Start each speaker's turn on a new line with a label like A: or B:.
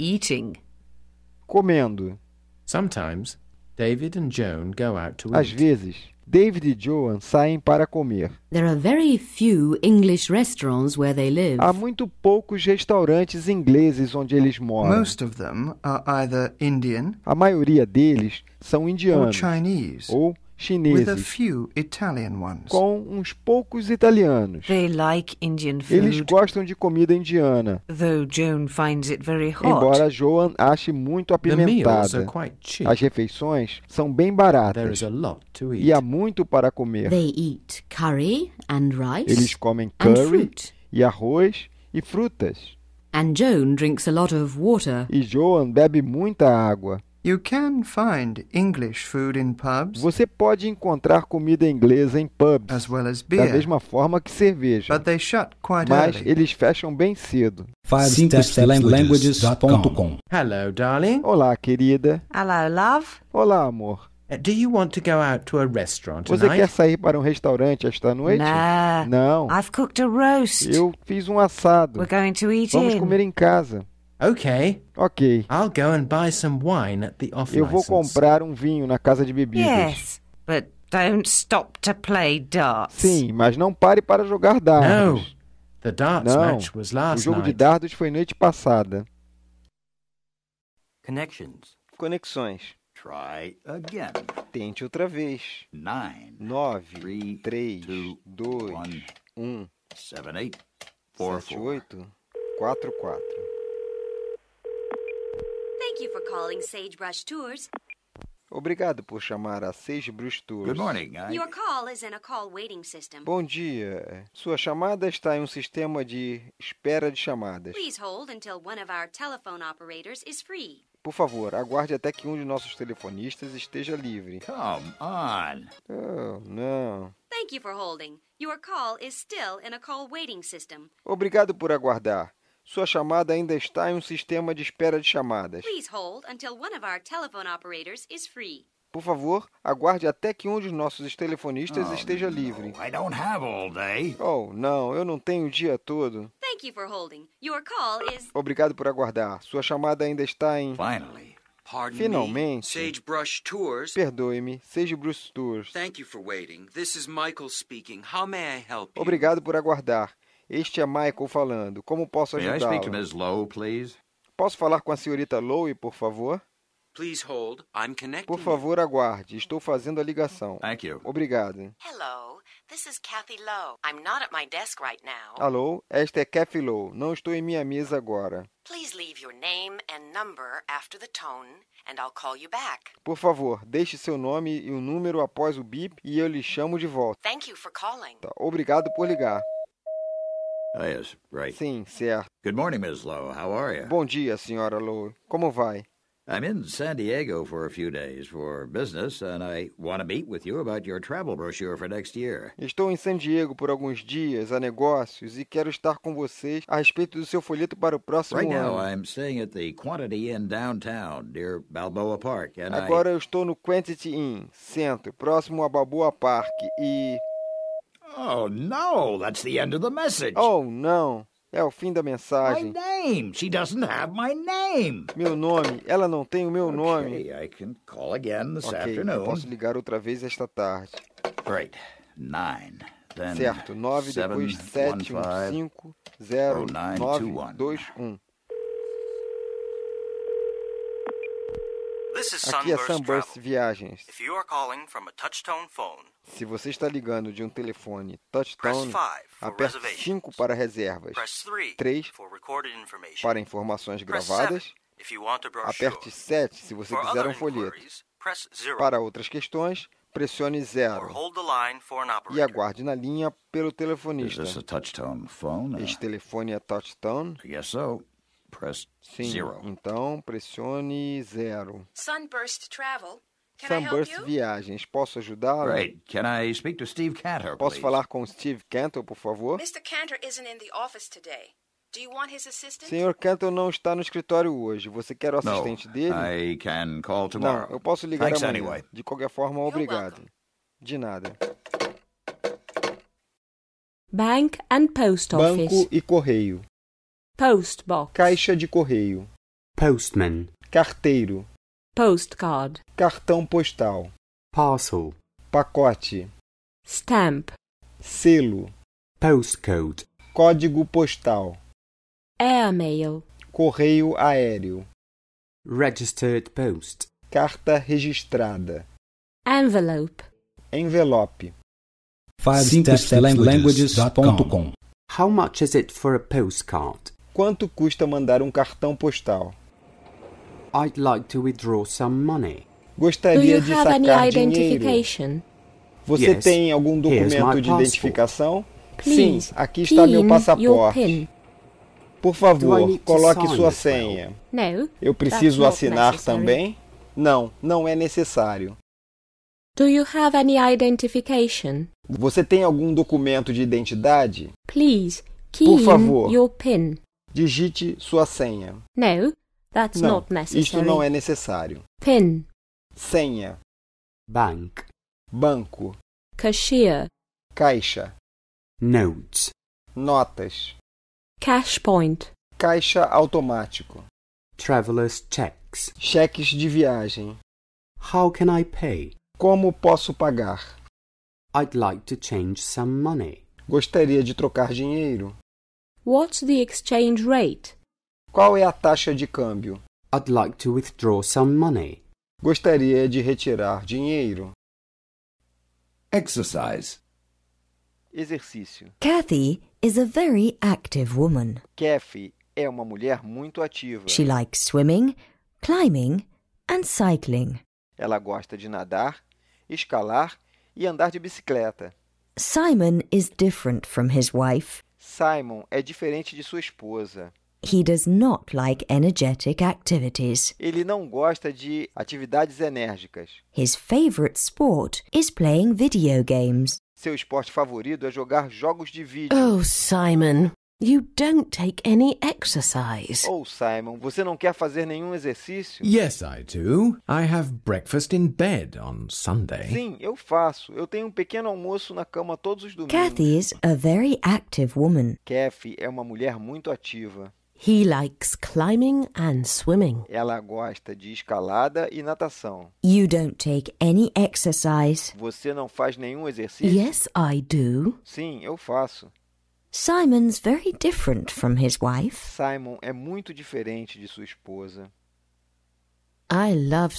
A: Eating.
B: Comendo.
C: Sometimes David and Joan go out to
B: Às
C: eat.
B: vezes, David e Joan saem para comer.
A: There are very few English restaurants where they live.
B: Há muito poucos restaurantes ingleses onde eles moram.
D: Most of them are either Indian
B: A maioria deles são
D: or
B: indianos
D: Chinese,
B: ou chineses,
D: few Italian ones.
B: com uns poucos italianos.
E: They like Indian
B: Eles
E: food,
B: gostam de comida indiana,
E: though Joan finds it very hot.
B: embora Joan ache muito
C: The meals are
B: apimentada.
C: quite cheap.
B: As refeições são bem
C: There
B: baratas
C: is a lot to
B: e há
C: eat.
B: muito para comer.
A: They eat curry and rice
B: Eles comem
A: and
B: curry
A: fruit.
B: e arroz e frutas.
A: And Joan drinks a lot of water.
B: E Joan bebe muita água.
D: You can find English food in pubs
B: Você pode encontrar comida inglesa em pubs,
D: as well as
B: da
D: beer,
B: mesma forma que cerveja,
D: but they shut quite
B: mas
D: early.
B: eles fecham bem cedo.
F: 5stepslanguages.com
C: Hello, darling.
B: Olá, querida.
E: Hello, love.
B: Olá, amor.
C: Uh, do you want to go out to a restaurant
B: Você quer
C: tonight?
B: sair para um restaurante esta noite?
E: Nah.
B: Não.
E: I've cooked a roast.
B: Eu fiz um assado.
E: We're going to eat
B: Vamos
E: in.
B: comer em casa.
C: Okay,
B: Ok.
C: I'll go and buy some wine at the off
B: Eu vou comprar um vinho na casa de bebidas.
E: Yes, but don't stop to play darts.
B: Sim, mas não pare para jogar
C: No,
B: dardos.
C: the darts
B: Não.
C: match was
B: O
C: last
B: jogo de
C: night.
B: dardos foi noite passada.
G: Connections.
B: Conexões.
G: Try again.
B: Tente outra vez.
G: Nine,
B: 9,
G: Three,
B: 3,
G: two,
B: 2,
G: one,
B: 1,
G: seven, eight, four,
B: 7,
G: four.
B: 8, 4, 4.
H: Thank you for calling Sagebrush Tours.
B: Obrigado por chamar a Sagebrush Tours.
G: Good morning. I,
H: Your call is in a call waiting system.
B: Bom dia. Sua chamada está em um sistema de espera de chamadas.
H: Please hold until one of our telephone operators is free.
B: Por favor, aguarde até que um de nossos telefonistas esteja livre.
G: Come on.
B: Oh, não.
H: Thank you for holding. Your call is still in a call waiting system.
B: Obrigado por aguardar. Sua chamada ainda está em um sistema de espera de chamadas.
H: Please hold until one of our telephone operators is free.
B: Por favor, aguarde até que um de nossos telefonistas
G: Oh,
B: esteja
G: no,
B: livre.
G: I don't have all day.
B: Oh, não, eu não tenho o dia todo.
H: Thank you for holding. Your call is.
B: Obrigado por aguardar. Sua chamada ainda está em.
G: Finally.
I: Pardon
B: Finalmente.
I: me. Sagebrush Tours.
B: Perdoe-me, Bruce Tours.
I: Thank you for waiting. This is Michael speaking. How may I help you?
B: Obrigado por aguardar. Este é Michael falando. Como posso
G: May I speak to
B: ajudá-lo?
G: Ms. Lowe, please?
B: Posso falar com a senhorita Lowe, por favor?
I: Please hold. I'm connecting.
B: Por favor, aguarde. Estou fazendo a ligação.
G: Thank you.
B: Obrigado.
J: Hello, this is Kathy Lowe. I'm not at my desk right now.
B: Alô, esta é Kathy Lowe. Não estou em minha mesa agora.
J: Please leave your name and number after the tone, and I'll call you back.
B: Por favor, deixe seu nome e o número após o bip e eu lhe chamo de volta.
J: Thank you for calling.
B: Obrigado por ligar.
G: Oh, yes, right.
B: Sim, certo.
G: Good morning, Ms. Lowe. How are you?
B: Bom dia, senhora Lowe. Como vai?
G: I'm in San Diego for a few days for business, and I want to meet with you about your travel brochure for next year.
B: Estou em San Diego por alguns dias a negócios e quero estar com vocês a respeito do seu folheto para o próximo
G: Right now,
B: ano.
G: I'm staying at the Quantity Inn downtown near Balboa Park, and I.
B: Agora eu estou no Quantity Inn, centro, próximo a Balboa Park e...
G: Oh no, that's the end of the message.
B: Oh, não! É o fim da
G: my
B: mensagem.
G: name. She doesn't have my name.
B: Meu nome, ela não tem o meu nome.
G: Okay, I can call again this
B: Ok, eu
G: afternoon.
B: posso ligar outra vez esta tarde.
G: Great. Nine. Then
B: Certo, 9
G: seven,
B: depois 7,
G: one,
B: 1,
G: five,
B: 5, 0,
G: oh, nine,
B: 9,
G: two, one.
B: 2, 1.
K: This is
B: Aqui é
K: Sunburst.
B: Viagens.
K: If you are calling from a touchtone phone,
B: Se você está ligando de um telefone
K: press
B: touchtone,
K: 5 for
B: aperte
K: reservations.
B: 5 para reservas,
K: Press 3
B: 3
K: for recorded information.
B: para informações gravadas,
K: 7 if you want a brochure.
B: aperte 7 se você
K: For
B: quiser
K: other
B: um folheto.
K: inquiries, press 0
B: Para outras questões, pressione
K: or
B: 0
K: hold the line for an
B: e
K: operator.
B: aguarde na linha pelo
G: Is
B: telefonista.
G: this a touchtone phone? Uh,
B: Este telefone é touchtone?
G: Guess so. Press
B: Sim,
G: zero.
B: então pressione 0.
J: Sunburst Travel. Can I help
B: Sunburst
J: you?
B: Viagens, posso ajudá-lo?
G: Great. Can I speak to Steve Cantor,
B: Posso
G: please?
B: falar com Steve Cantor, por favor?
J: Mr. Cantor isn't in the office today. Do you want his assistant?
B: Senhor Cantor não está no escritório hoje. Você quer o
G: No,
B: assistente dele?
G: I can call tomorrow.
B: Não, eu posso ligar
G: Thanks
B: amanhã.
G: anyway.
B: De qualquer forma,
J: You're
B: obrigado.
J: welcome.
B: De nada.
L: Bank and Post Office.
B: Banco e correio.
L: Post Box.
B: Caixa de correio.
F: postman,
B: carteiro,
L: postcard,
B: cartão postal,
F: parcel,
B: pacote,
L: stamp,
B: selo,
F: postcode,
B: código postal,
L: airmail,
B: correio aéreo,
F: registered post,
B: carta registrada,
L: envelope,
B: envelope.
M: 5stepslanguages.com
F: How much is it for a postcard?
B: Quanto custa mandar um cartão postal?
F: I'd like to withdraw some money.
B: Gostaria
L: Do you
B: de
L: have any
B: sacar dinheiro.
L: identification?
B: Você
F: Yes.
B: tem algum documento de identificação?
L: Please,
B: Sim, aqui está meu passaporte. Por favor, coloque sua senha.
L: No.
B: Eu preciso assinar
L: necessary.
B: também? Não, não é necessário.
L: Do you have any identification?
B: Você tem algum documento de identidade?
L: Please,
B: Por
L: key
B: favor.
L: in your pin.
B: Digite sua senha.
L: No, that's
B: Não,
L: not necessary.
B: isto não é necessário.
L: Pin,
B: Senha,
F: Bank,
B: banco,
L: cashier,
B: caixa,
F: notes,
B: notas,
L: cash point,
B: caixa automático,
F: traveler's checks.
B: cheques de viagem.
F: How can I pay?
B: Como posso pagar?
F: I'd like to change some money.
B: Gostaria de trocar dinheiro.
L: What's the exchange rate?
B: Qual é a taxa de câmbio?
F: I'd like to withdraw some money.
B: Gostaria de retirar dinheiro.
M: Exercise.
B: Exercício.
N: Kathy is a very active woman.
B: Kathy é uma mulher muito ativa.
N: She likes swimming, climbing, and cycling.
B: Ela gosta de nadar, escalar e andar de bicicleta.
N: Simon is different from his wife.
B: Simon é diferente de sua esposa.
N: He does not like energetic activities.
B: Ele não gosta de atividades enérgicas.
N: His favorite sport is playing video games.
B: Seu esporte favorito é jogar jogos de vídeo.
O: Oh, Simon, you don't take any exercise.
B: Ou Simon, você não quer fazer nenhum exercício?
C: Yes, I do. I have breakfast in bed on Sunday.
B: Sim, eu faço. Eu tenho um pequeno almoço na cama todos os domingos.
N: Kathy is a very active woman.
B: Kathy é uma mulher muito ativa.
O: He likes climbing and swimming.
B: Ela gosta de escalada e natação.
N: You don't take any exercise.
B: Você não faz nenhum exercício?
O: Yes, I do.
B: Sim, eu faço.
N: Simon's very different from his wife.
B: Simon é muito diferente de sua esposa.
O: I love